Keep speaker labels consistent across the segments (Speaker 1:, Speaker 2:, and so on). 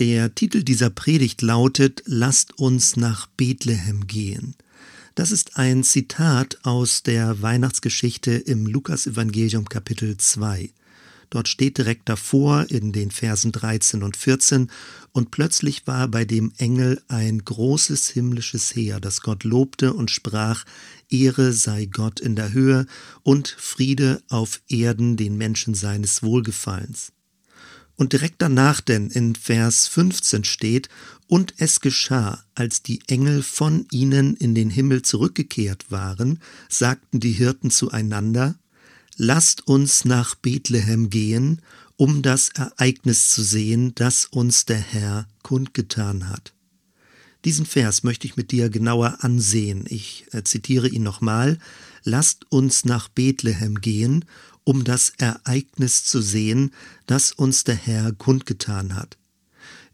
Speaker 1: Der Titel dieser Predigt lautet Lasst uns nach Bethlehem gehen. Das ist ein Zitat aus der Weihnachtsgeschichte im Lukasevangelium Kapitel 2. Dort steht direkt davor in den Versen 13 und 14, und plötzlich war bei dem Engel ein großes himmlisches Heer, das Gott lobte und sprach, Ehre sei Gott in der Höhe und Friede auf Erden den Menschen seines Wohlgefallens. Und direkt danach denn in Vers 15 steht, und es geschah, als die Engel von ihnen in den Himmel zurückgekehrt waren, sagten die Hirten zueinander, Lasst uns nach Bethlehem gehen, um das Ereignis zu sehen, das uns der Herr kundgetan hat. Diesen Vers möchte ich mit dir genauer ansehen. Ich äh, zitiere ihn nochmal. Lasst uns nach Bethlehem gehen, um das Ereignis zu sehen, das uns der Herr kundgetan hat.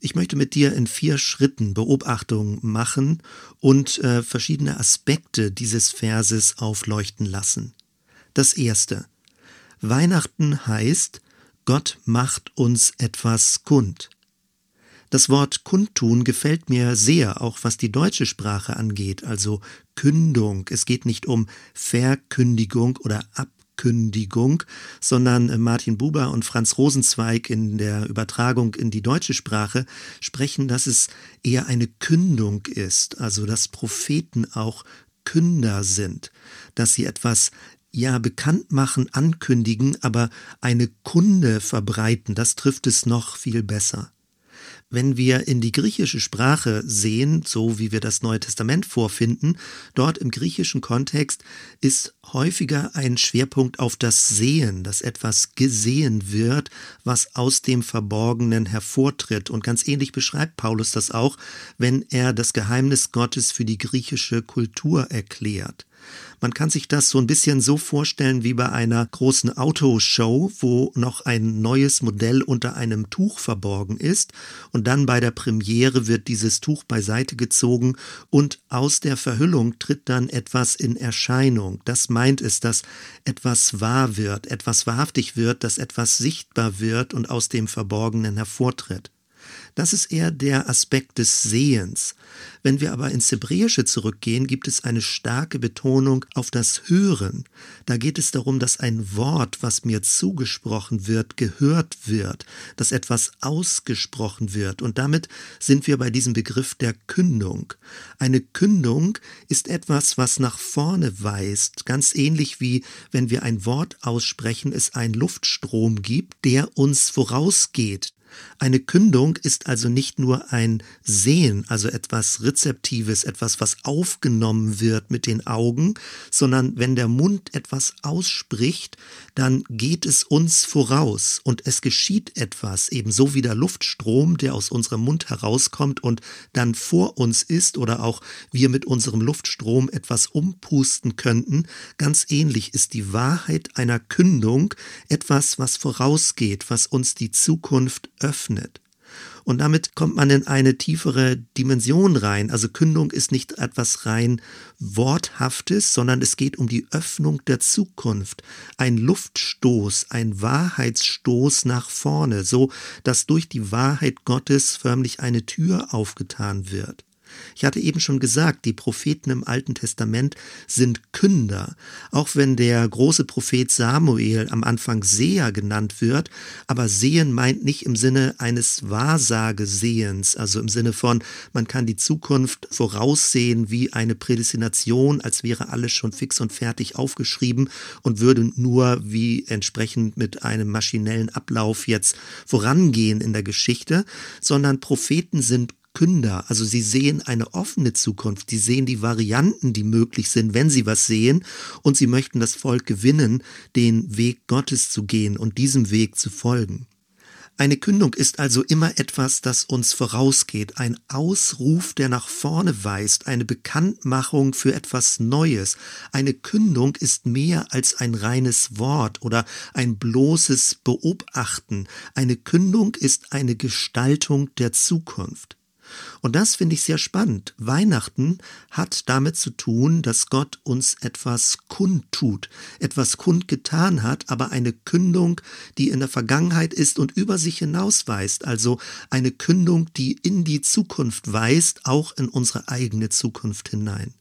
Speaker 1: Ich möchte mit dir in vier Schritten Beobachtung machen und äh, verschiedene Aspekte dieses Verses aufleuchten lassen. Das erste. Weihnachten heißt, Gott macht uns etwas kund. Das Wort kundtun gefällt mir sehr, auch was die deutsche Sprache angeht, also Kündung. Es geht nicht um Verkündigung oder Ab Ankündigung, sondern äh, Martin Buber und Franz Rosenzweig in der Übertragung in die deutsche Sprache sprechen, dass es eher eine Kündung ist, also dass Propheten auch Künder sind, dass sie etwas ja bekannt machen, ankündigen, aber eine Kunde verbreiten, das trifft es noch viel besser. Wenn wir in die griechische Sprache sehen, so wie wir das Neue Testament vorfinden, dort im griechischen Kontext ist häufiger ein Schwerpunkt auf das Sehen, dass etwas gesehen wird, was aus dem Verborgenen hervortritt. Und ganz ähnlich beschreibt Paulus das auch, wenn er das Geheimnis Gottes für die griechische Kultur erklärt. Man kann sich das so ein bisschen so vorstellen wie bei einer großen Autoshow, wo noch ein neues Modell unter einem Tuch verborgen ist und dann bei der Premiere wird dieses Tuch beiseite gezogen und aus der Verhüllung tritt dann etwas in Erscheinung. Das meint es, dass etwas wahr wird, etwas wahrhaftig wird, dass etwas sichtbar wird und aus dem Verborgenen hervortritt. Das ist eher der Aspekt des Sehens. Wenn wir aber ins Hebräische zurückgehen, gibt es eine starke Betonung auf das Hören. Da geht es darum, dass ein Wort, was mir zugesprochen wird, gehört wird, dass etwas ausgesprochen wird. Und damit sind wir bei diesem Begriff der Kündung. Eine Kündung ist etwas, was nach vorne weist, ganz ähnlich wie wenn wir ein Wort aussprechen, es einen Luftstrom gibt, der uns vorausgeht, eine Kündung ist also nicht nur ein Sehen, also etwas Rezeptives, etwas, was aufgenommen wird mit den Augen, sondern wenn der Mund etwas ausspricht, dann geht es uns voraus und es geschieht etwas, ebenso wie der Luftstrom, der aus unserem Mund herauskommt und dann vor uns ist oder auch wir mit unserem Luftstrom etwas umpusten könnten. Ganz ähnlich ist die Wahrheit einer Kündung etwas, was vorausgeht, was uns die Zukunft öffnet. Und damit kommt man in eine tiefere Dimension rein. Also Kündung ist nicht etwas rein Worthaftes, sondern es geht um die Öffnung der Zukunft. Ein Luftstoß, ein Wahrheitsstoß nach vorne, so dass durch die Wahrheit Gottes förmlich eine Tür aufgetan wird. Ich hatte eben schon gesagt, die Propheten im Alten Testament sind Künder, auch wenn der große Prophet Samuel am Anfang Seher genannt wird, aber Sehen meint nicht im Sinne eines Wahrsagesehens, also im Sinne von, man kann die Zukunft voraussehen wie eine Prädestination, als wäre alles schon fix und fertig aufgeschrieben und würde nur wie entsprechend mit einem maschinellen Ablauf jetzt vorangehen in der Geschichte, sondern Propheten sind Verkünder. Also sie sehen eine offene Zukunft, sie sehen die Varianten, die möglich sind, wenn sie was sehen, und sie möchten das Volk gewinnen, den Weg Gottes zu gehen und diesem Weg zu folgen. Eine Kündung ist also immer etwas, das uns vorausgeht, ein Ausruf, der nach vorne weist, eine Bekanntmachung für etwas Neues. Eine Kündung ist mehr als ein reines Wort oder ein bloßes Beobachten. Eine Kündung ist eine Gestaltung der Zukunft. Und das finde ich sehr spannend. Weihnachten hat damit zu tun, dass Gott uns etwas kundtut, etwas kundgetan hat, aber eine Kündung, die in der Vergangenheit ist und über sich hinausweist, also eine Kündung, die in die Zukunft weist, auch in unsere eigene Zukunft hinein.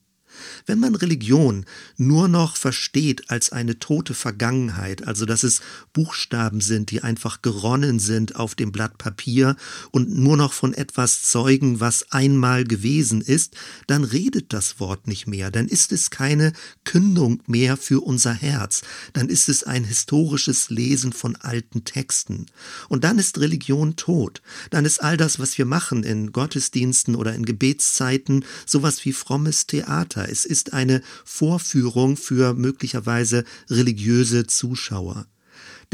Speaker 1: Wenn man Religion nur noch versteht als eine tote Vergangenheit, also dass es Buchstaben sind, die einfach geronnen sind auf dem Blatt Papier und nur noch von etwas zeugen, was einmal gewesen ist, dann redet das Wort nicht mehr, dann ist es keine Kündung mehr für unser Herz, dann ist es ein historisches Lesen von alten Texten. Und dann ist Religion tot, dann ist all das, was wir machen in Gottesdiensten oder in Gebetszeiten, sowas wie frommes Theater es ist eine Vorführung für möglicherweise religiöse Zuschauer.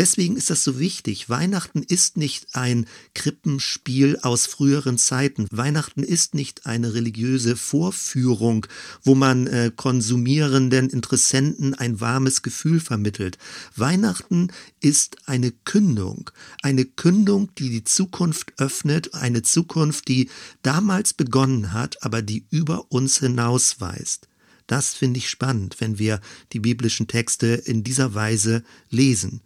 Speaker 1: Deswegen ist das so wichtig. Weihnachten ist nicht ein Krippenspiel aus früheren Zeiten. Weihnachten ist nicht eine religiöse Vorführung, wo man äh, konsumierenden Interessenten ein warmes Gefühl vermittelt. Weihnachten ist eine Kündung. Eine Kündung, die die Zukunft öffnet. Eine Zukunft, die damals begonnen hat, aber die über uns hinausweist. Das finde ich spannend, wenn wir die biblischen Texte in dieser Weise lesen.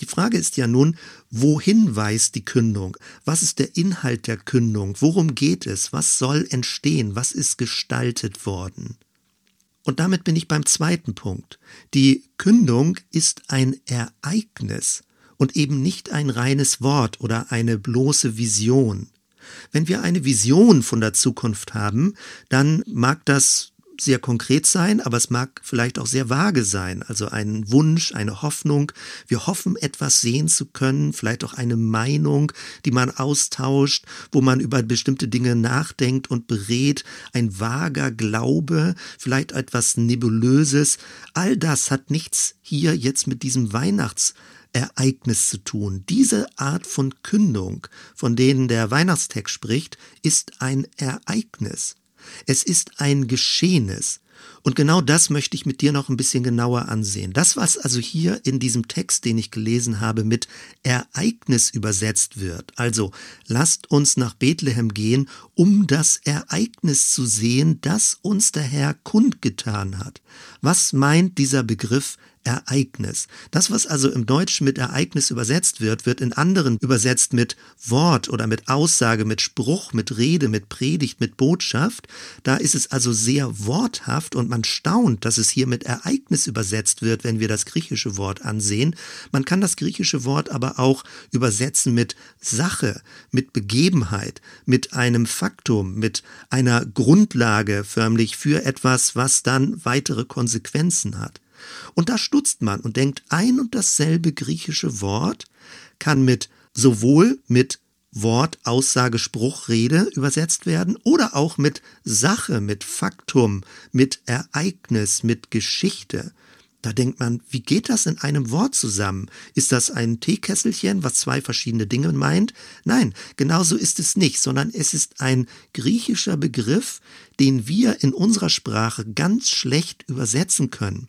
Speaker 1: Die Frage ist ja nun, wohin weist die Kündung? Was ist der Inhalt der Kündung? Worum geht es? Was soll entstehen? Was ist gestaltet worden? Und damit bin ich beim zweiten Punkt. Die Kündung ist ein Ereignis und eben nicht ein reines Wort oder eine bloße Vision. Wenn wir eine Vision von der Zukunft haben, dann mag das sehr konkret sein, aber es mag vielleicht auch sehr vage sein. Also ein Wunsch, eine Hoffnung. Wir hoffen, etwas sehen zu können, vielleicht auch eine Meinung, die man austauscht, wo man über bestimmte Dinge nachdenkt und berät. Ein vager Glaube, vielleicht etwas Nebulöses. All das hat nichts hier jetzt mit diesem Weihnachts Ereignis zu tun. Diese Art von Kündung, von denen der Weihnachtstext spricht, ist ein Ereignis. Es ist ein Geschehnis. Und genau das möchte ich mit dir noch ein bisschen genauer ansehen. Das, was also hier in diesem Text, den ich gelesen habe, mit Ereignis übersetzt wird. Also, lasst uns nach Bethlehem gehen, um das Ereignis zu sehen, das uns der Herr kundgetan hat. Was meint dieser Begriff Ereignis. Das, was also im Deutschen mit Ereignis übersetzt wird, wird in anderen übersetzt mit Wort oder mit Aussage, mit Spruch, mit Rede, mit Predigt, mit Botschaft. Da ist es also sehr worthaft und man staunt, dass es hier mit Ereignis übersetzt wird, wenn wir das griechische Wort ansehen. Man kann das griechische Wort aber auch übersetzen mit Sache, mit Begebenheit, mit einem Faktum, mit einer Grundlage förmlich für etwas, was dann weitere Konsequenzen hat. Und da stutzt man und denkt, ein und dasselbe griechische Wort kann mit sowohl mit Wort, Aussage, Spruch, Rede übersetzt werden oder auch mit Sache, mit Faktum, mit Ereignis, mit Geschichte. Da denkt man, wie geht das in einem Wort zusammen? Ist das ein Teekesselchen, was zwei verschiedene Dinge meint? Nein, genauso ist es nicht, sondern es ist ein griechischer Begriff, den wir in unserer Sprache ganz schlecht übersetzen können.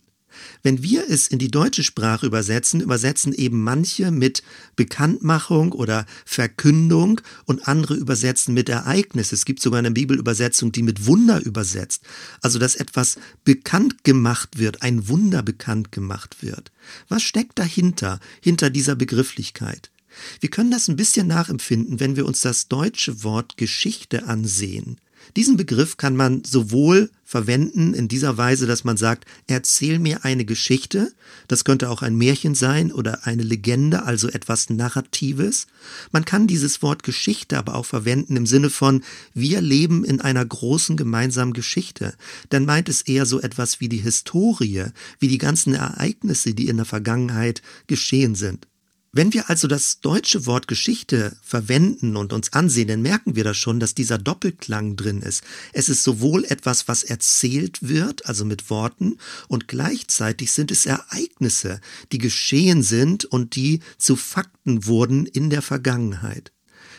Speaker 1: Wenn wir es in die deutsche Sprache übersetzen, übersetzen eben manche mit Bekanntmachung oder Verkündung und andere übersetzen mit Ereignis. Es gibt sogar eine Bibelübersetzung, die mit Wunder übersetzt. Also, dass etwas bekannt gemacht wird, ein Wunder bekannt gemacht wird. Was steckt dahinter, hinter dieser Begrifflichkeit? Wir können das ein bisschen nachempfinden, wenn wir uns das deutsche Wort Geschichte ansehen. Diesen Begriff kann man sowohl verwenden in dieser Weise, dass man sagt, erzähl mir eine Geschichte, das könnte auch ein Märchen sein oder eine Legende, also etwas Narratives. Man kann dieses Wort Geschichte aber auch verwenden im Sinne von, wir leben in einer großen gemeinsamen Geschichte. Dann meint es eher so etwas wie die Historie, wie die ganzen Ereignisse, die in der Vergangenheit geschehen sind. Wenn wir also das deutsche Wort Geschichte verwenden und uns ansehen, dann merken wir da schon, dass dieser Doppelklang drin ist. Es ist sowohl etwas, was erzählt wird, also mit Worten, und gleichzeitig sind es Ereignisse, die geschehen sind und die zu Fakten wurden in der Vergangenheit.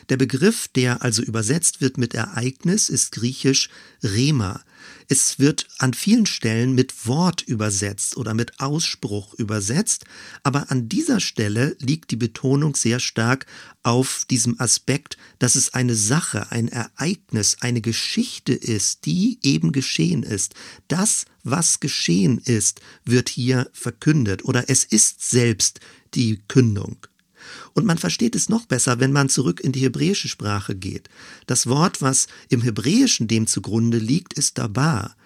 Speaker 1: Der Begriff, der also übersetzt wird mit Ereignis, ist griechisch Rema. Es wird an vielen Stellen mit Wort übersetzt oder mit Ausspruch übersetzt, aber an dieser Stelle liegt die Betonung sehr stark auf diesem Aspekt, dass es eine Sache, ein Ereignis, eine Geschichte ist, die eben geschehen ist. Das, was geschehen ist, wird hier verkündet oder es ist selbst die Kündung. Und man versteht es noch besser, wenn man zurück in die hebräische Sprache geht. Das Wort, was im Hebräischen dem zugrunde liegt, ist dabar.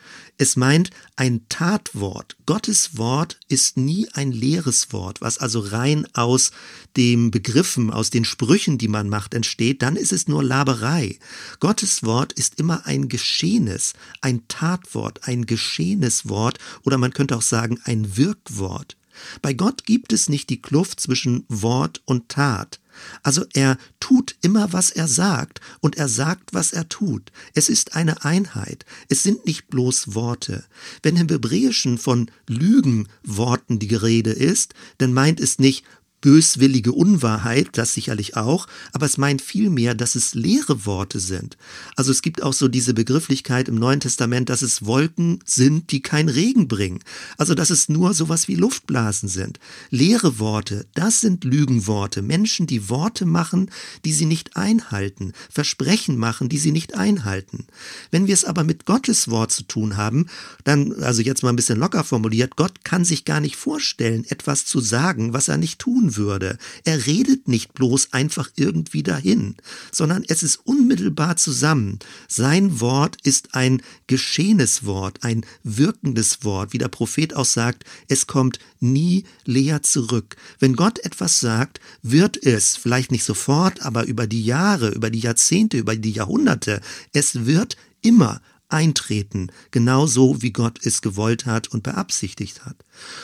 Speaker 1: Es meint ein Tatwort. Gottes Wort ist nie ein leeres Wort, was also rein aus dem Begriffen, aus den Sprüchen, die man macht, entsteht, dann ist es nur Laberei. Gottes Wort ist immer ein Geschehenes, ein Tatwort, ein geschehenes Wort oder man könnte auch sagen ein Wirkwort. Bei Gott gibt es nicht die Kluft zwischen Wort und Tat. Also er tut immer, was er sagt, und er sagt, was er tut. Es ist eine Einheit. Es sind nicht bloß Worte. Wenn im Hebräischen von Lügenworten die Rede ist, dann meint es nicht böswillige Unwahrheit, das sicherlich auch, aber es meint vielmehr, dass es leere Worte sind. Also es gibt auch so diese Begrifflichkeit im Neuen Testament, dass es Wolken sind, die kein Regen bringen. Also dass es nur sowas wie Luftblasen sind. Leere Worte, das sind Lügenworte. Menschen, die Worte machen, die sie nicht einhalten, Versprechen machen, die sie nicht einhalten. Wenn wir es aber mit Gottes Wort zu tun haben, dann, also jetzt mal ein bisschen locker formuliert, Gott kann sich gar nicht vorstellen, etwas zu sagen, was er nicht tun würde. Er redet nicht bloß einfach irgendwie dahin, sondern es ist unmittelbar zusammen. Sein Wort ist ein geschehenes Wort, ein wirkendes Wort, wie der Prophet auch sagt, es kommt nie leer zurück. Wenn Gott etwas sagt, wird es, vielleicht nicht sofort, aber über die Jahre, über die Jahrzehnte, über die Jahrhunderte, es wird immer eintreten, genauso wie Gott es gewollt hat und beabsichtigt hat.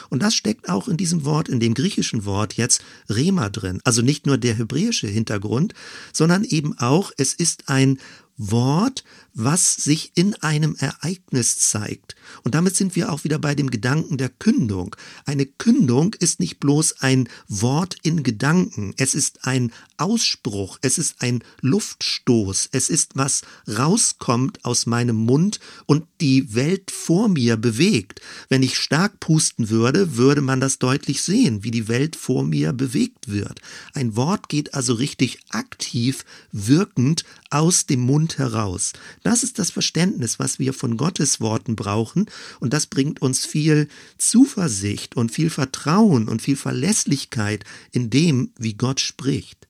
Speaker 1: Und das steckt auch in diesem Wort, in dem griechischen Wort jetzt Rema drin. Also nicht nur der hebräische Hintergrund, sondern eben auch, es ist ein Wort, was sich in einem Ereignis zeigt. Und damit sind wir auch wieder bei dem Gedanken der Kündung. Eine Kündung ist nicht bloß ein Wort in Gedanken, es ist ein Ausspruch, es ist ein Luftstoß, es ist was rauskommt aus meinem Mund und die Welt vor mir bewegt. Wenn ich stark pusten würde, würde man das deutlich sehen, wie die Welt vor mir bewegt wird. Ein Wort geht also richtig aktiv, wirkend aus dem Mund heraus. Das ist das Verständnis, was wir von Gottes Worten brauchen und das bringt uns viel Zuversicht und viel Vertrauen und viel Verlässlichkeit in dem, wie Gott spricht.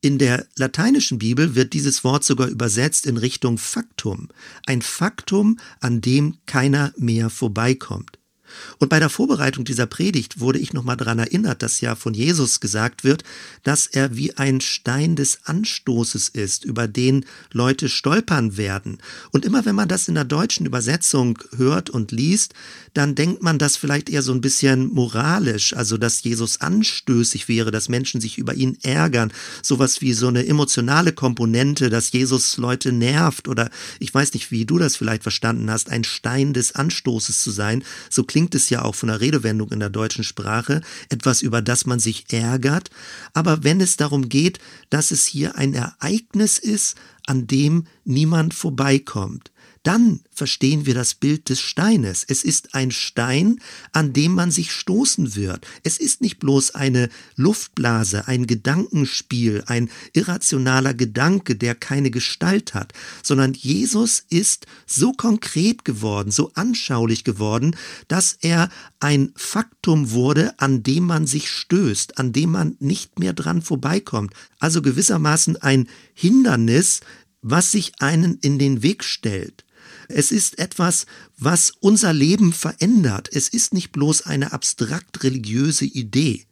Speaker 1: In der lateinischen Bibel wird dieses Wort sogar übersetzt in Richtung Faktum, ein Faktum, an dem keiner mehr vorbeikommt. Und bei der Vorbereitung dieser Predigt wurde ich nochmal daran erinnert, dass ja von Jesus gesagt wird, dass er wie ein Stein des Anstoßes ist, über den Leute stolpern werden. Und immer wenn man das in der deutschen Übersetzung hört und liest, dann denkt man das vielleicht eher so ein bisschen moralisch, also dass Jesus anstößig wäre, dass Menschen sich über ihn ärgern, sowas wie so eine emotionale Komponente, dass Jesus Leute nervt oder ich weiß nicht, wie du das vielleicht verstanden hast, ein Stein des Anstoßes zu sein. So klingt es ja auch von der Redewendung in der deutschen Sprache, etwas, über das man sich ärgert. Aber wenn es darum geht, dass es hier ein Ereignis ist, an dem niemand vorbeikommt, dann verstehen wir das Bild des Steines. Es ist ein Stein, an dem man sich stoßen wird. Es ist nicht bloß eine Luftblase, ein Gedankenspiel, ein irrationaler Gedanke, der keine Gestalt hat, sondern Jesus ist so konkret geworden, so anschaulich geworden, dass er ein Faktum wurde, an dem man sich stößt, an dem man nicht mehr dran vorbeikommt. Also gewissermaßen ein Hindernis, was sich einen in den Weg stellt. Es ist etwas, was unser Leben verändert. Es ist nicht bloß eine abstrakt religiöse Idee.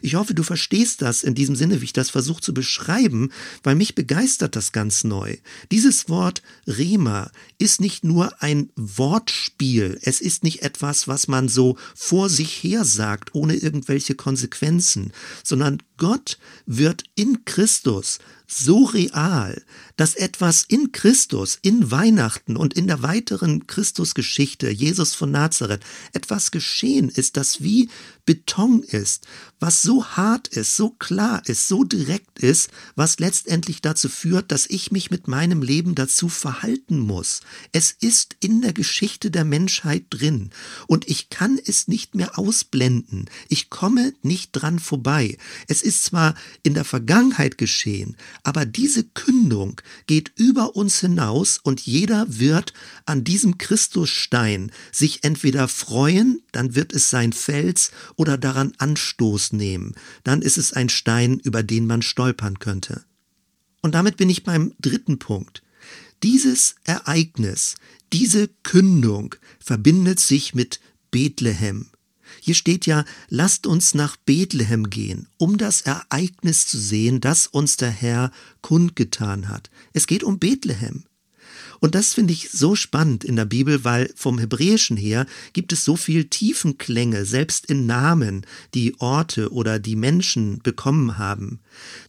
Speaker 1: Ich hoffe, du verstehst das in diesem Sinne, wie ich das versuche zu beschreiben, weil mich begeistert das ganz neu. Dieses Wort Rema ist nicht nur ein Wortspiel, es ist nicht etwas, was man so vor sich her sagt, ohne irgendwelche Konsequenzen, sondern Gott wird in Christus so real, dass etwas in Christus, in Weihnachten und in der weiteren Christusgeschichte, Jesus von Nazareth, etwas geschehen ist, das wie Beton ist, was so hart ist, so klar ist, so direkt ist, was letztendlich dazu führt, dass ich mich mit meinem Leben dazu verhalten muss. Es ist in der Geschichte der Menschheit drin und ich kann es nicht mehr ausblenden. Ich komme nicht dran vorbei. Es ist zwar in der Vergangenheit geschehen, aber diese Kündung geht über uns hinaus und jeder wird an diesem Christusstein sich entweder freuen, dann wird es sein Fels oder daran Anstoß nehmen, dann ist es ein Stein, über den man stolpern könnte. Und damit bin ich beim dritten Punkt. Dieses Ereignis, diese Kündung verbindet sich mit Bethlehem. Hier steht ja, lasst uns nach Bethlehem gehen, um das Ereignis zu sehen, das uns der Herr kundgetan hat. Es geht um Bethlehem. Und das finde ich so spannend in der Bibel, weil vom Hebräischen her gibt es so viel Tiefenklänge, selbst in Namen, die Orte oder die Menschen bekommen haben.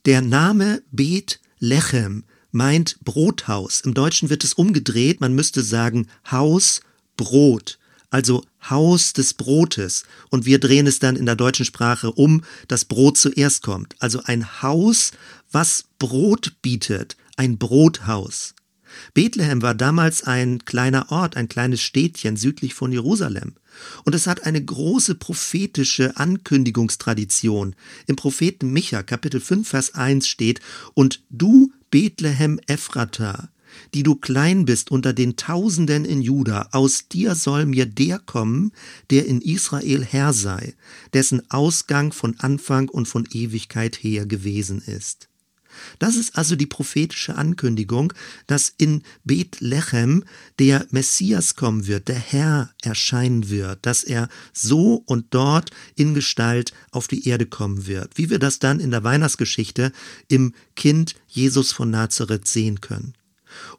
Speaker 1: Der Name Bet Lechem meint Brothaus. Im Deutschen wird es umgedreht, man müsste sagen Haus, Brot also Haus des Brotes. Und wir drehen es dann in der deutschen Sprache um, dass Brot zuerst kommt. Also ein Haus, was Brot bietet, ein Brothaus. Bethlehem war damals ein kleiner Ort, ein kleines Städtchen südlich von Jerusalem. Und es hat eine große prophetische Ankündigungstradition. Im Propheten Micha, Kapitel 5, Vers 1 steht, Und du, Bethlehem Ephrata, die du klein bist unter den Tausenden in Juda, aus dir soll mir der kommen, der in Israel Herr sei, dessen Ausgang von Anfang und von Ewigkeit her gewesen ist. Das ist also die prophetische Ankündigung, dass in Bethlehem der Messias kommen wird, der Herr erscheinen wird, dass er so und dort in Gestalt auf die Erde kommen wird, wie wir das dann in der Weihnachtsgeschichte im Kind Jesus von Nazareth sehen können.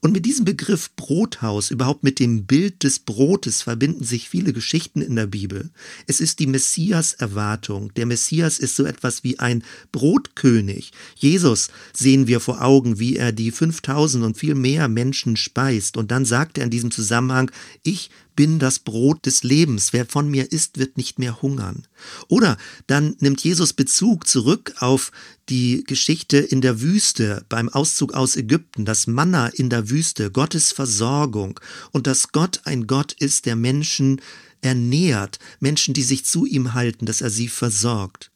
Speaker 1: Und mit diesem Begriff Brothaus, überhaupt mit dem Bild des Brotes, verbinden sich viele Geschichten in der Bibel. Es ist die Messias-Erwartung. Der Messias ist so etwas wie ein Brotkönig. Jesus sehen wir vor Augen, wie er die 5000 und viel mehr Menschen speist. Und dann sagt er in diesem Zusammenhang, ich bin das Brot des Lebens. Wer von mir isst, wird nicht mehr hungern. Oder dann nimmt Jesus Bezug zurück auf die Geschichte in der Wüste beim Auszug aus Ägypten, das Manna in der Wüste, Gottes Versorgung und dass Gott ein Gott ist, der Menschen ernährt, Menschen, die sich zu ihm halten, dass er sie versorgt.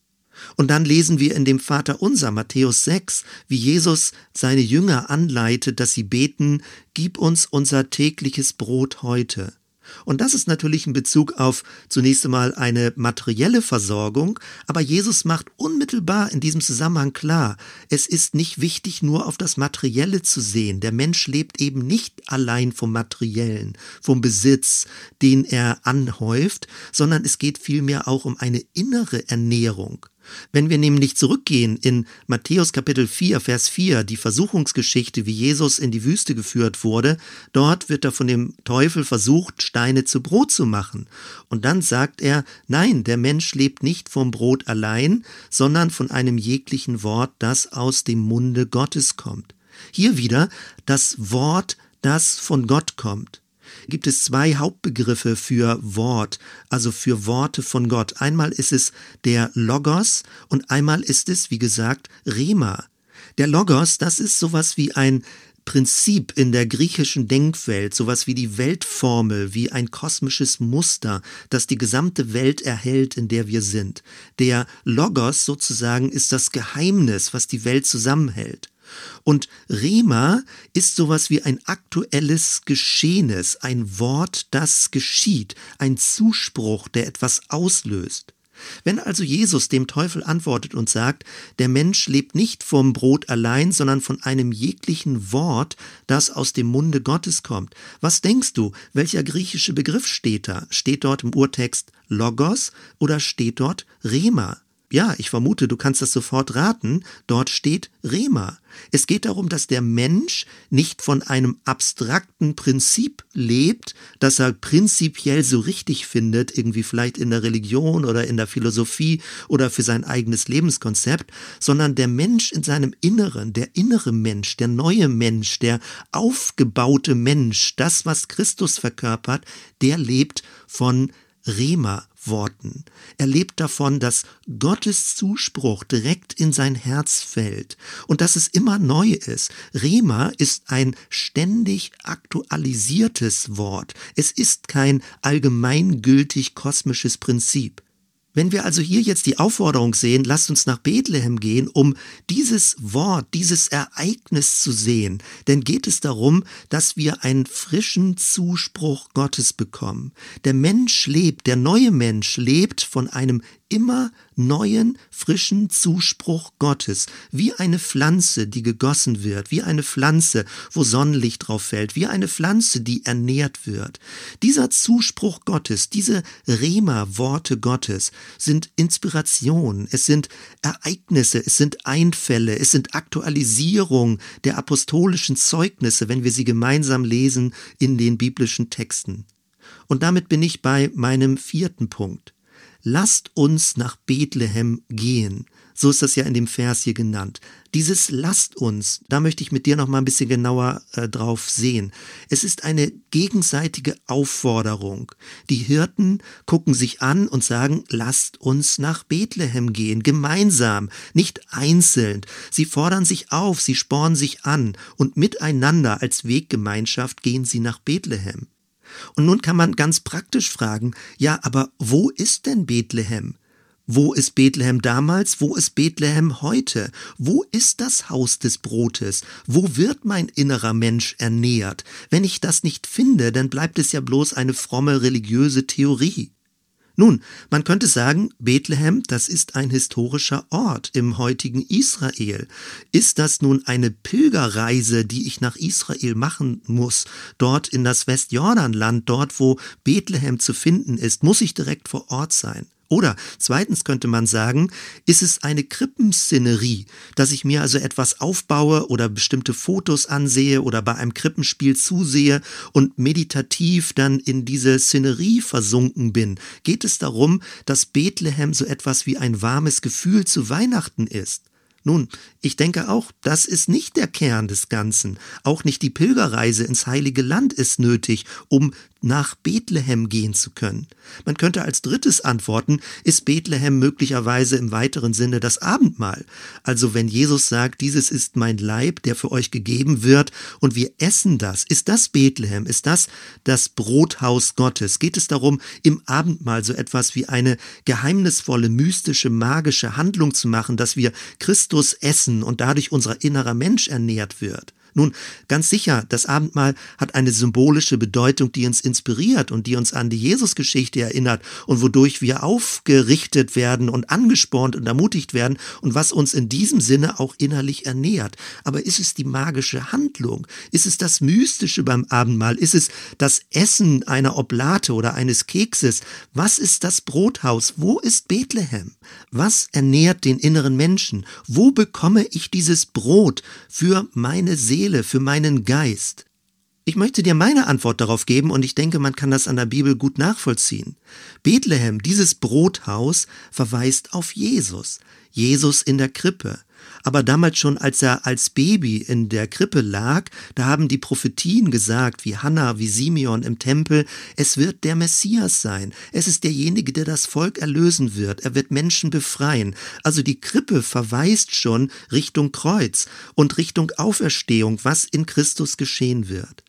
Speaker 1: Und dann lesen wir in dem Vater unser Matthäus 6, wie Jesus seine Jünger anleitet, dass sie beten, Gib uns unser tägliches Brot heute. Und das ist natürlich in Bezug auf zunächst einmal eine materielle Versorgung, aber Jesus macht unmittelbar in diesem Zusammenhang klar, es ist nicht wichtig, nur auf das Materielle zu sehen. Der Mensch lebt eben nicht allein vom Materiellen, vom Besitz, den er anhäuft, sondern es geht vielmehr auch um eine innere Ernährung. Wenn wir nämlich zurückgehen in Matthäus Kapitel 4, Vers 4, die Versuchungsgeschichte, wie Jesus in die Wüste geführt wurde, dort wird er von dem Teufel versucht, Steine zu Brot zu machen. Und dann sagt er, nein, der Mensch lebt nicht vom Brot allein, sondern von einem jeglichen Wort, das aus dem Munde Gottes kommt. Hier wieder das Wort, das von Gott kommt gibt es zwei Hauptbegriffe für Wort, also für Worte von Gott. Einmal ist es der Logos und einmal ist es, wie gesagt, Rema. Der Logos, das ist sowas wie ein Prinzip in der griechischen Denkwelt, sowas wie die Weltformel, wie ein kosmisches Muster, das die gesamte Welt erhält, in der wir sind. Der Logos sozusagen ist das Geheimnis, was die Welt zusammenhält. Und Rema ist sowas wie ein aktuelles Geschehenes, ein Wort, das geschieht, ein Zuspruch, der etwas auslöst. Wenn also Jesus dem Teufel antwortet und sagt, der Mensch lebt nicht vom Brot allein, sondern von einem jeglichen Wort, das aus dem Munde Gottes kommt, was denkst du, welcher griechische Begriff steht da? Steht dort im Urtext Logos oder steht dort Rema? Ja, ich vermute, du kannst das sofort raten, dort steht Rema. Es geht darum, dass der Mensch nicht von einem abstrakten Prinzip lebt, das er prinzipiell so richtig findet, irgendwie vielleicht in der Religion oder in der Philosophie oder für sein eigenes Lebenskonzept, sondern der Mensch in seinem Inneren, der innere Mensch, der neue Mensch, der aufgebaute Mensch, das, was Christus verkörpert, der lebt von Rema, Worten. Er lebt davon, dass Gottes Zuspruch direkt in sein Herz fällt und dass es immer neu ist. Rema ist ein ständig aktualisiertes Wort. Es ist kein allgemeingültig kosmisches Prinzip. Wenn wir also hier jetzt die Aufforderung sehen, lasst uns nach Bethlehem gehen, um dieses Wort, dieses Ereignis zu sehen, denn geht es darum, dass wir einen frischen Zuspruch Gottes bekommen. Der Mensch lebt, der neue Mensch lebt von einem immer neuen, frischen Zuspruch Gottes, wie eine Pflanze, die gegossen wird, wie eine Pflanze, wo Sonnenlicht drauf fällt, wie eine Pflanze, die ernährt wird. Dieser Zuspruch Gottes, diese Rema-Worte Gottes sind Inspiration, es sind Ereignisse, es sind Einfälle, es sind Aktualisierung der apostolischen Zeugnisse, wenn wir sie gemeinsam lesen in den biblischen Texten. Und damit bin ich bei meinem vierten Punkt lasst uns nach Bethlehem gehen. So ist das ja in dem Vers hier genannt. Dieses lasst uns, da möchte ich mit dir noch mal ein bisschen genauer äh, drauf sehen. Es ist eine gegenseitige Aufforderung. Die Hirten gucken sich an und sagen, lasst uns nach Bethlehem gehen, gemeinsam, nicht einzeln. Sie fordern sich auf, sie spornen sich an und miteinander als Weggemeinschaft gehen sie nach Bethlehem. Und nun kann man ganz praktisch fragen, ja, aber wo ist denn Bethlehem? Wo ist Bethlehem damals? Wo ist Bethlehem heute? Wo ist das Haus des Brotes? Wo wird mein innerer Mensch ernährt? Wenn ich das nicht finde, dann bleibt es ja bloß eine fromme religiöse Theorie. Nun, man könnte sagen, Bethlehem, das ist ein historischer Ort im heutigen Israel. Ist das nun eine Pilgerreise, die ich nach Israel machen muss, dort in das Westjordanland, dort wo Bethlehem zu finden ist, muss ich direkt vor Ort sein? Oder zweitens könnte man sagen, ist es eine Krippenszenerie, dass ich mir also etwas aufbaue oder bestimmte Fotos ansehe oder bei einem Krippenspiel zusehe und meditativ dann in diese Szenerie versunken bin? Geht es darum, dass Bethlehem so etwas wie ein warmes Gefühl zu Weihnachten ist? Nun, ich denke auch, das ist nicht der Kern des Ganzen. Auch nicht die Pilgerreise ins heilige Land ist nötig, um nach Bethlehem gehen zu können. Man könnte als drittes antworten, ist Bethlehem möglicherweise im weiteren Sinne das Abendmahl. Also wenn Jesus sagt, dieses ist mein Leib, der für euch gegeben wird, und wir essen das, ist das Bethlehem, ist das das Brothaus Gottes? Geht es darum, im Abendmahl so etwas wie eine geheimnisvolle, mystische, magische Handlung zu machen, dass wir Christus essen und dadurch unser innerer Mensch ernährt wird? Nun, ganz sicher, das Abendmahl hat eine symbolische Bedeutung, die uns inspiriert und die uns an die Jesusgeschichte erinnert und wodurch wir aufgerichtet werden und angespornt und ermutigt werden und was uns in diesem Sinne auch innerlich ernährt. Aber ist es die magische Handlung? Ist es das Mystische beim Abendmahl? Ist es das Essen einer Oblate oder eines Kekses? Was ist das Brothaus? Wo ist Bethlehem? Was ernährt den inneren Menschen? Wo bekomme ich dieses Brot für meine Seele? Seele, für meinen Geist? Ich möchte dir meine Antwort darauf geben und ich denke, man kann das an der Bibel gut nachvollziehen. Bethlehem, dieses Brothaus, verweist auf Jesus. Jesus in der Krippe. Aber damals schon, als er als Baby in der Krippe lag, da haben die Prophetien gesagt, wie Hannah, wie Simeon im Tempel, es wird der Messias sein. Es ist derjenige, der das Volk erlösen wird. Er wird Menschen befreien. Also die Krippe verweist schon Richtung Kreuz und Richtung Auferstehung, was in Christus geschehen wird.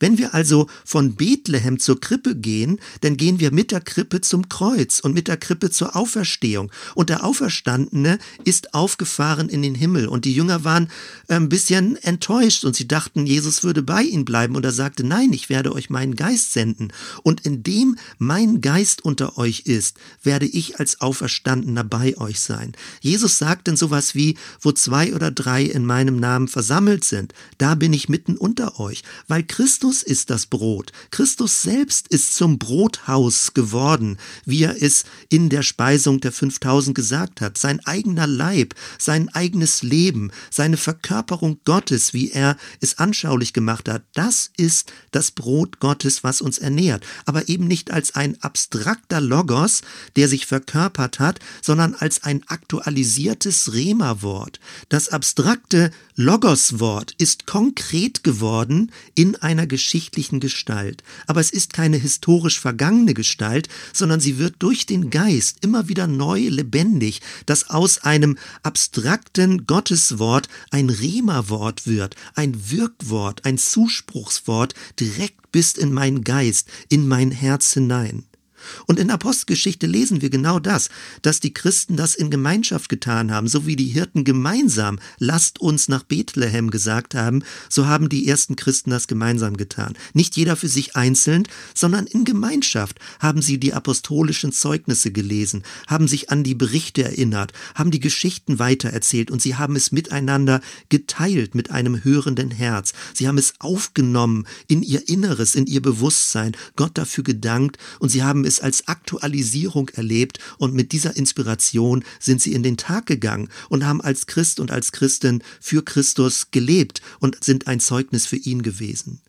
Speaker 1: Wenn wir also von Bethlehem zur Krippe gehen, dann gehen wir mit der Krippe zum Kreuz und mit der Krippe zur Auferstehung. Und der Auferstandene ist aufgefahren in den Himmel. Und die Jünger waren ein bisschen enttäuscht und sie dachten, Jesus würde bei ihnen bleiben. Und er sagte, nein, ich werde euch meinen Geist senden. Und indem mein Geist unter euch ist, werde ich als Auferstandener bei euch sein. Jesus sagt dann sowas wie, wo zwei oder drei in meinem Namen versammelt sind, da bin ich mitten unter euch, weil Christus Christus ist das Brot. Christus selbst ist zum Brothaus geworden, wie er es in der Speisung der 5000 gesagt hat. Sein eigener Leib, sein eigenes Leben, seine Verkörperung Gottes, wie er es anschaulich gemacht hat, das ist das Brot Gottes, was uns ernährt. Aber eben nicht als ein abstrakter Logos, der sich verkörpert hat, sondern als ein aktualisiertes Rema-Wort. Das abstrakte Logos-Wort ist konkret geworden in einer geschichtlichen Gestalt. Aber es ist keine historisch vergangene Gestalt, sondern sie wird durch den Geist immer wieder neu lebendig, dass aus einem abstrakten Gotteswort ein Rema-Wort wird, ein Wirkwort, ein Zuspruchswort direkt bis in meinen Geist, in mein Herz hinein. Und in Apostelgeschichte lesen wir genau das, dass die Christen das in Gemeinschaft getan haben, so wie die Hirten gemeinsam lasst uns nach Bethlehem gesagt haben, so haben die ersten Christen das gemeinsam getan. Nicht jeder für sich einzeln, sondern in Gemeinschaft haben sie die apostolischen Zeugnisse gelesen, haben sich an die Berichte erinnert, haben die Geschichten weitererzählt und sie haben es miteinander geteilt mit einem hörenden Herz. Sie haben es aufgenommen in ihr Inneres, in ihr Bewusstsein, Gott dafür gedankt und sie haben es es als Aktualisierung erlebt und mit dieser Inspiration sind sie in den Tag gegangen und haben als Christ und als Christin für Christus gelebt und sind ein Zeugnis für ihn gewesen.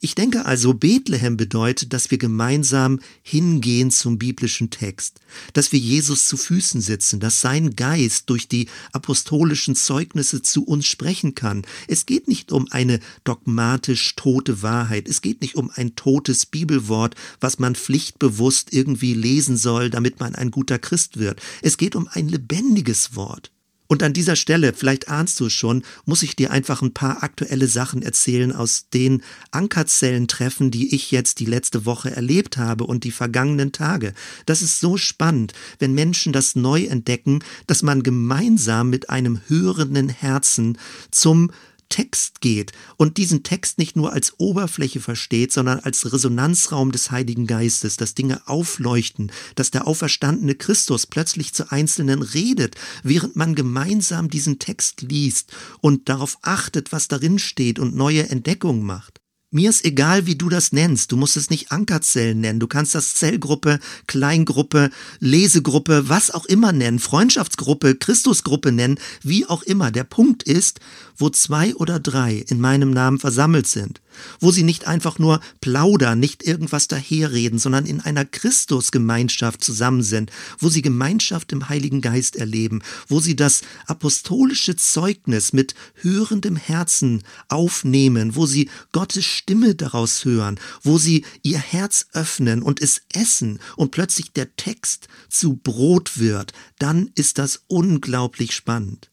Speaker 1: Ich denke also, Bethlehem bedeutet, dass wir gemeinsam hingehen zum biblischen Text, dass wir Jesus zu Füßen sitzen, dass sein Geist durch die apostolischen Zeugnisse zu uns sprechen kann. Es geht nicht um eine dogmatisch tote Wahrheit, es geht nicht um ein totes Bibelwort, was man pflichtbewusst irgendwie lesen soll, damit man ein guter Christ wird. Es geht um ein lebendiges Wort. Und an dieser Stelle, vielleicht ahnst du es schon, muss ich dir einfach ein paar aktuelle Sachen erzählen aus den Ankerzellentreffen, die ich jetzt die letzte Woche erlebt habe und die vergangenen Tage. Das ist so spannend, wenn Menschen das neu entdecken, dass man gemeinsam mit einem hörenden Herzen zum Text geht und diesen Text nicht nur als Oberfläche versteht, sondern als Resonanzraum des Heiligen Geistes, dass Dinge aufleuchten, dass der auferstandene Christus plötzlich zu Einzelnen redet, während man gemeinsam diesen Text liest und darauf achtet, was darin steht und neue Entdeckungen macht. Mir ist egal, wie du das nennst. Du musst es nicht Ankerzellen nennen. Du kannst das Zellgruppe, Kleingruppe, Lesegruppe, was auch immer nennen, Freundschaftsgruppe, Christusgruppe nennen, wie auch immer. Der Punkt ist, wo zwei oder drei in meinem Namen versammelt sind, wo sie nicht einfach nur plaudern, nicht irgendwas daherreden, sondern in einer Christusgemeinschaft zusammen sind, wo sie Gemeinschaft im Heiligen Geist erleben, wo sie das apostolische Zeugnis mit hörendem Herzen aufnehmen, wo sie Gottes Stimme daraus hören, wo sie ihr Herz öffnen und es essen und plötzlich der Text zu Brot wird, dann ist das unglaublich spannend.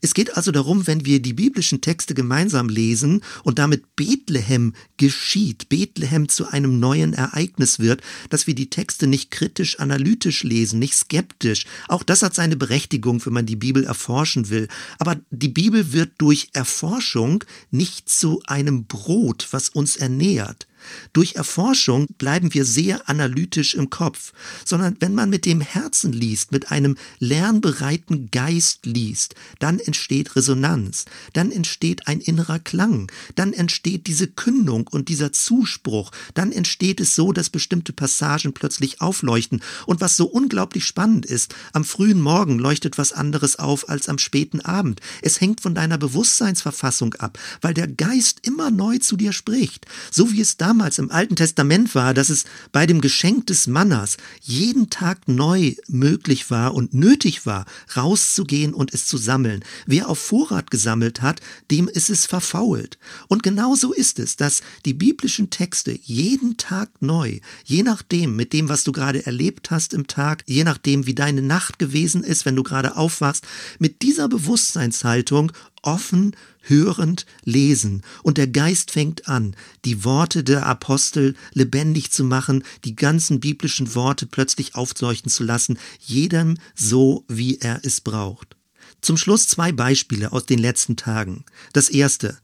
Speaker 1: Es geht also darum, wenn wir die biblischen Texte gemeinsam lesen und damit Bethlehem geschieht, Bethlehem zu einem neuen Ereignis wird, dass wir die Texte nicht kritisch analytisch lesen, nicht skeptisch. Auch das hat seine Berechtigung, wenn man die Bibel erforschen will. Aber die Bibel wird durch Erforschung nicht zu einem Brot, was uns ernährt. Durch Erforschung bleiben wir sehr analytisch im Kopf, sondern wenn man mit dem Herzen liest, mit einem lernbereiten Geist liest, dann entsteht Resonanz, dann entsteht ein innerer Klang, dann entsteht diese Kündung und dieser Zuspruch, dann entsteht es so, dass bestimmte Passagen plötzlich aufleuchten. Und was so unglaublich spannend ist, am frühen Morgen leuchtet was anderes auf als am späten Abend. Es hängt von deiner Bewusstseinsverfassung ab, weil der Geist immer neu zu dir spricht, so wie es damals damals im Alten Testament war, dass es bei dem Geschenk des Mannas jeden Tag neu möglich war und nötig war, rauszugehen und es zu sammeln. Wer auf Vorrat gesammelt hat, dem ist es verfault. Und genauso ist es, dass die biblischen Texte jeden Tag neu, je nachdem, mit dem, was du gerade erlebt hast im Tag, je nachdem, wie deine Nacht gewesen ist, wenn du gerade aufwachst, mit dieser Bewusstseinshaltung offen, hörend lesen. Und der Geist fängt an, die Worte der Apostel lebendig zu machen, die ganzen biblischen Worte plötzlich aufleuchten zu lassen, jedem so, wie er es braucht. Zum Schluss zwei Beispiele aus den letzten Tagen. Das erste.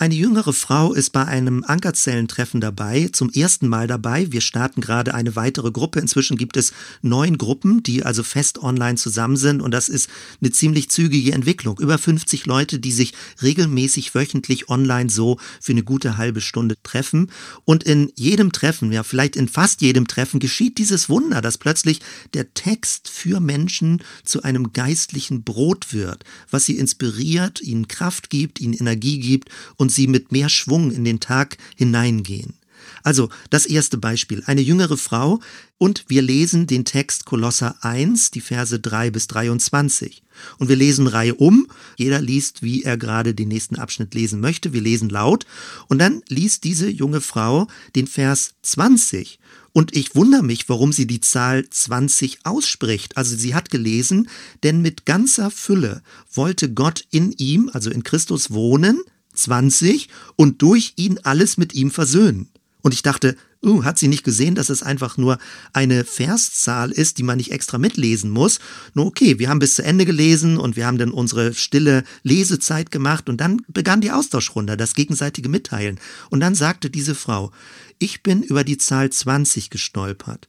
Speaker 1: Eine jüngere Frau ist bei einem Ankerzellentreffen dabei, zum ersten Mal dabei. Wir starten gerade eine weitere Gruppe. Inzwischen gibt es neun Gruppen, die also fest online zusammen sind und das ist eine ziemlich zügige Entwicklung. Über 50 Leute, die sich regelmäßig wöchentlich online so für eine gute halbe Stunde treffen. Und in jedem Treffen, ja vielleicht in fast jedem Treffen geschieht dieses Wunder, dass plötzlich der Text für Menschen zu einem geistlichen Brot wird, was sie inspiriert, ihnen Kraft gibt, ihnen Energie gibt und und sie mit mehr Schwung in den Tag hineingehen. Also das erste Beispiel, eine jüngere Frau und wir lesen den Text Kolosser 1, die Verse 3 bis 23. Und wir lesen Reihe um, jeder liest, wie er gerade den nächsten Abschnitt lesen möchte, wir lesen laut und dann liest diese junge Frau den Vers 20 und ich wundere mich, warum sie die Zahl 20 ausspricht. Also sie hat gelesen, denn mit ganzer Fülle wollte Gott in ihm, also in Christus wohnen, 20 und durch ihn alles mit ihm versöhnen. Und ich dachte, uh, hat sie nicht gesehen, dass es einfach nur eine Verszahl ist, die man nicht extra mitlesen muss? Nur okay, wir haben bis zu Ende gelesen und wir haben dann unsere stille Lesezeit gemacht und dann begann die Austauschrunde, das gegenseitige Mitteilen. Und dann sagte diese Frau, ich bin über die Zahl 20 gestolpert,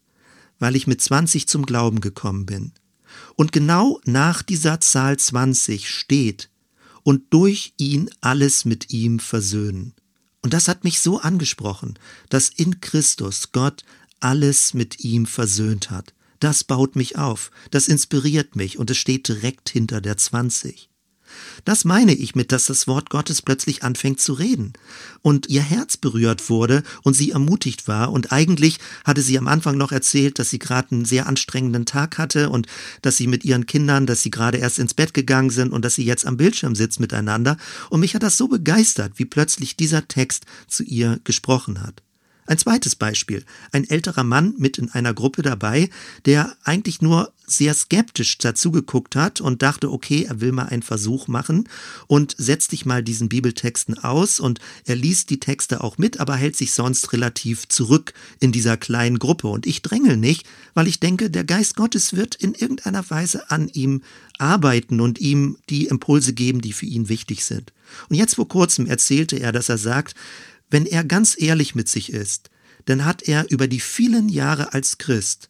Speaker 1: weil ich mit 20 zum Glauben gekommen bin. Und genau nach dieser Zahl 20 steht, und durch ihn alles mit ihm versöhnen. Und das hat mich so angesprochen, dass in Christus Gott alles mit ihm versöhnt hat. Das baut mich auf, das inspiriert mich und es steht direkt hinter der 20. Das meine ich mit, dass das Wort Gottes plötzlich anfängt zu reden und ihr Herz berührt wurde und sie ermutigt war. Und eigentlich hatte sie am Anfang noch erzählt, dass sie gerade einen sehr anstrengenden Tag hatte und dass sie mit ihren Kindern, dass sie gerade erst ins Bett gegangen sind und dass sie jetzt am Bildschirm sitzt miteinander. Und mich hat das so begeistert, wie plötzlich dieser Text zu ihr gesprochen hat. Ein zweites Beispiel. Ein älterer Mann mit in einer Gruppe dabei, der eigentlich nur sehr skeptisch dazugeguckt hat und dachte, okay, er will mal einen Versuch machen und setzt sich mal diesen Bibeltexten aus und er liest die Texte auch mit, aber hält sich sonst relativ zurück in dieser kleinen Gruppe. Und ich drängel nicht, weil ich denke, der Geist Gottes wird in irgendeiner Weise an ihm arbeiten und ihm die Impulse geben, die für ihn wichtig sind. Und jetzt vor kurzem erzählte er, dass er sagt, wenn er ganz ehrlich mit sich ist, dann hat er über die vielen Jahre als Christ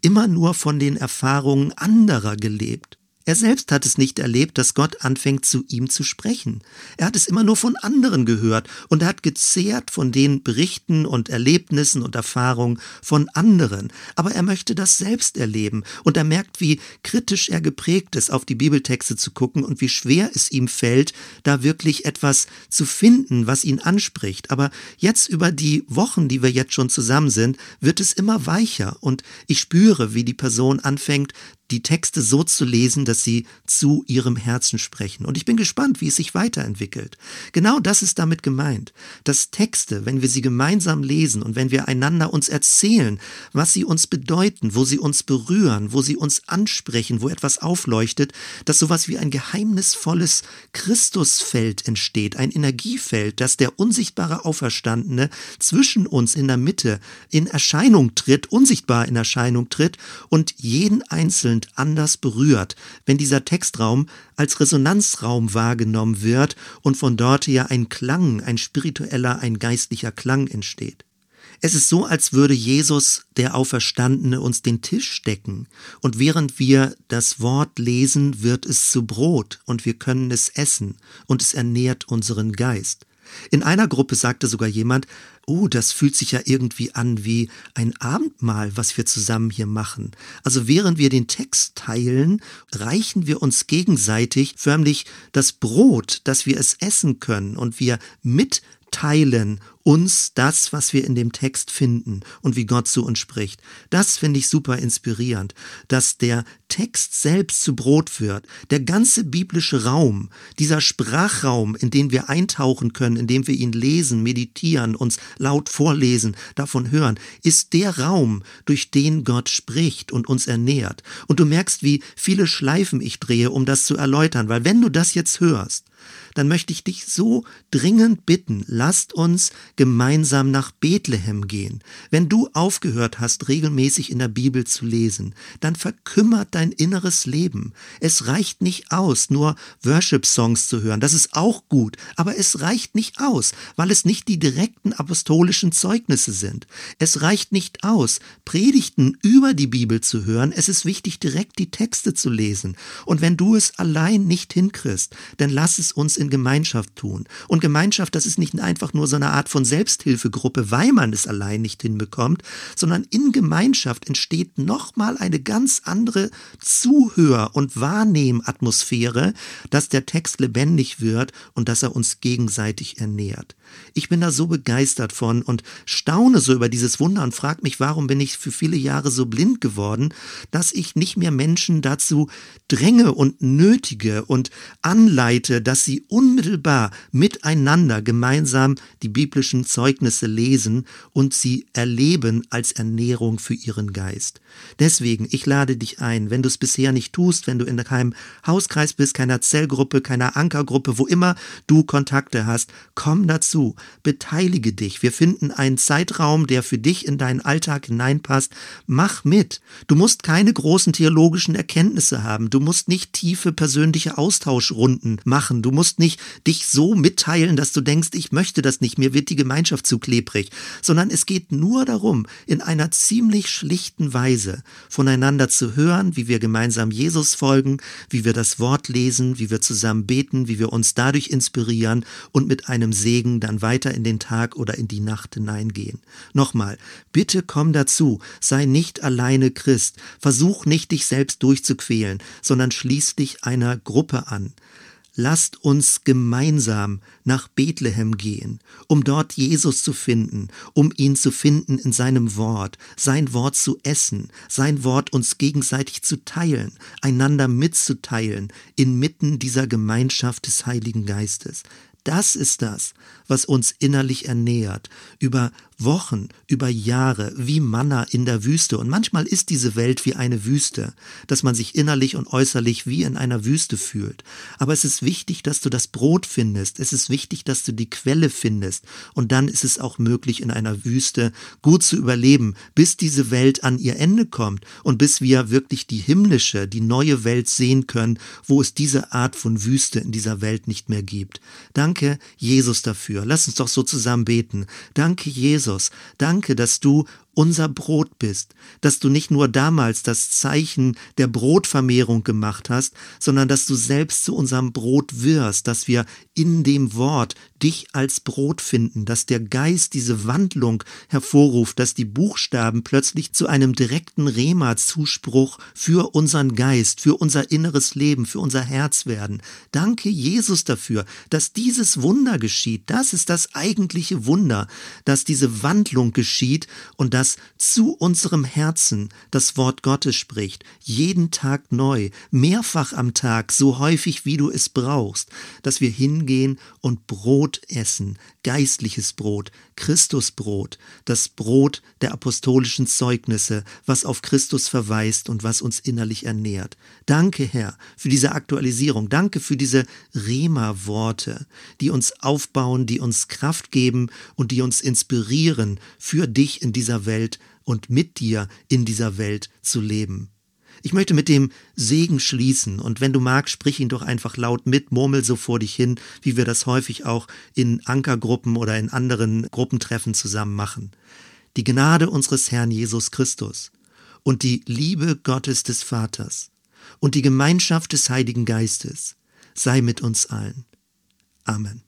Speaker 1: immer nur von den Erfahrungen anderer gelebt. Er selbst hat es nicht erlebt, dass Gott anfängt zu ihm zu sprechen. Er hat es immer nur von anderen gehört und er hat gezehrt von den Berichten und Erlebnissen und Erfahrungen von anderen. Aber er möchte das selbst erleben und er merkt, wie kritisch er geprägt ist, auf die Bibeltexte zu gucken und wie schwer es ihm fällt, da wirklich etwas zu finden, was ihn anspricht. Aber jetzt über die Wochen, die wir jetzt schon zusammen sind, wird es immer weicher und ich spüre, wie die Person anfängt, die Texte so zu lesen, dass sie zu ihrem Herzen sprechen. Und ich bin gespannt, wie es sich weiterentwickelt. Genau das ist damit gemeint. Dass Texte, wenn wir sie gemeinsam lesen und wenn wir einander uns erzählen, was sie uns bedeuten, wo sie uns berühren, wo sie uns ansprechen, wo etwas aufleuchtet, dass sowas wie ein geheimnisvolles Christusfeld entsteht, ein Energiefeld, dass der unsichtbare Auferstandene zwischen uns in der Mitte in Erscheinung tritt, unsichtbar in Erscheinung tritt und jeden einzelnen und anders berührt, wenn dieser Textraum als Resonanzraum wahrgenommen wird und von dort her ein Klang, ein spiritueller, ein geistlicher Klang entsteht. Es ist so, als würde Jesus, der Auferstandene, uns den Tisch decken, und während wir das Wort lesen, wird es zu Brot, und wir können es essen, und es ernährt unseren Geist. In einer Gruppe sagte sogar jemand, oh, das fühlt sich ja irgendwie an wie ein Abendmahl, was wir zusammen hier machen. Also während wir den Text teilen, reichen wir uns gegenseitig förmlich das Brot, dass wir es essen können und wir mitteilen uns das, was wir in dem Text finden und wie Gott zu uns spricht. Das finde ich super inspirierend, dass der Text selbst zu Brot wird. Der ganze biblische Raum, dieser Sprachraum, in den wir eintauchen können, in dem wir ihn lesen, meditieren, uns laut vorlesen, davon hören, ist der Raum, durch den Gott spricht und uns ernährt. Und du merkst, wie viele Schleifen ich drehe, um das zu erläutern, weil wenn du das jetzt hörst, dann möchte ich dich so dringend bitten, lasst uns gemeinsam nach Bethlehem gehen. Wenn du aufgehört hast, regelmäßig in der Bibel zu lesen, dann verkümmert dein inneres Leben. Es reicht nicht aus, nur Worship-Songs zu hören. Das ist auch gut, aber es reicht nicht aus, weil es nicht die direkten apostolischen Zeugnisse sind. Es reicht nicht aus, Predigten über die Bibel zu hören. Es ist wichtig, direkt die Texte zu lesen. Und wenn du es allein nicht hinkriegst, dann lass es uns in Gemeinschaft tun. Und Gemeinschaft, das ist nicht einfach nur so eine Art von Selbsthilfegruppe, weil man es allein nicht hinbekommt, sondern in Gemeinschaft entsteht nochmal eine ganz andere Zuhör- und Wahrnehmatmosphäre, dass der Text lebendig wird und dass er uns gegenseitig ernährt. Ich bin da so begeistert von und staune so über dieses Wunder und frage mich, warum bin ich für viele Jahre so blind geworden, dass ich nicht mehr Menschen dazu dränge und nötige und anleite, dass sie unmittelbar miteinander gemeinsam die biblischen Zeugnisse lesen und sie erleben als Ernährung für ihren Geist. Deswegen, ich lade dich ein, wenn du es bisher nicht tust, wenn du in keinem Hauskreis bist, keiner Zellgruppe, keiner Ankergruppe, wo immer du Kontakte hast, komm dazu beteilige dich. Wir finden einen Zeitraum, der für dich in deinen Alltag hineinpasst. Mach mit. Du musst keine großen theologischen Erkenntnisse haben. Du musst nicht tiefe persönliche Austauschrunden machen. Du musst nicht dich so mitteilen, dass du denkst, ich möchte das nicht, mir wird die Gemeinschaft zu klebrig, sondern es geht nur darum, in einer ziemlich schlichten Weise voneinander zu hören, wie wir gemeinsam Jesus folgen, wie wir das Wort lesen, wie wir zusammen beten, wie wir uns dadurch inspirieren und mit einem Segen dann weiter in den Tag oder in die Nacht hineingehen. Nochmal, bitte komm dazu, sei nicht alleine Christ, versuch nicht dich selbst durchzuquälen, sondern schließ dich einer Gruppe an. Lasst uns gemeinsam nach Bethlehem gehen, um dort Jesus zu finden, um ihn zu finden in seinem Wort, sein Wort zu essen, sein Wort uns gegenseitig zu teilen, einander mitzuteilen, inmitten dieser Gemeinschaft des Heiligen Geistes. Das ist das, was uns innerlich ernährt, über Wochen, über Jahre, wie Manna in der Wüste. Und manchmal ist diese Welt wie eine Wüste, dass man sich innerlich und äußerlich wie in einer Wüste fühlt. Aber es ist wichtig, dass du das Brot findest. Es ist wichtig, dass du die Quelle findest. Und dann ist es auch möglich, in einer Wüste gut zu überleben, bis diese Welt an ihr Ende kommt und bis wir wirklich die himmlische, die neue Welt sehen können, wo es diese Art von Wüste in dieser Welt nicht mehr gibt. Danke, Jesus, dafür. Lass uns doch so zusammen beten. Danke, Jesus. Danke, dass du unser Brot bist, dass du nicht nur damals das Zeichen der Brotvermehrung gemacht hast, sondern dass du selbst zu unserem Brot wirst, dass wir in dem Wort dich als Brot finden, dass der Geist diese Wandlung hervorruft, dass die Buchstaben plötzlich zu einem direkten Rema-Zuspruch für unseren Geist, für unser inneres Leben, für unser Herz werden. Danke Jesus dafür, dass dieses Wunder geschieht. Das ist das eigentliche Wunder, dass diese Wandlung geschieht und dass zu unserem Herzen das Wort Gottes spricht, jeden Tag neu, mehrfach am Tag, so häufig wie du es brauchst, dass wir hingehen und Brot essen, geistliches Brot, Christusbrot, das Brot der apostolischen Zeugnisse, was auf Christus verweist und was uns innerlich ernährt. Danke, Herr, für diese Aktualisierung. Danke für diese Rema-Worte, die uns aufbauen, die uns Kraft geben und die uns inspirieren, für dich in dieser Welt und mit dir in dieser Welt zu leben. Ich möchte mit dem Segen schließen und wenn du magst, sprich ihn doch einfach laut mit, murmel so vor dich hin, wie wir das häufig auch in Ankergruppen oder in anderen Gruppentreffen zusammen machen. Die Gnade unseres Herrn Jesus Christus und die Liebe Gottes des Vaters und die Gemeinschaft des Heiligen Geistes sei mit uns allen. Amen.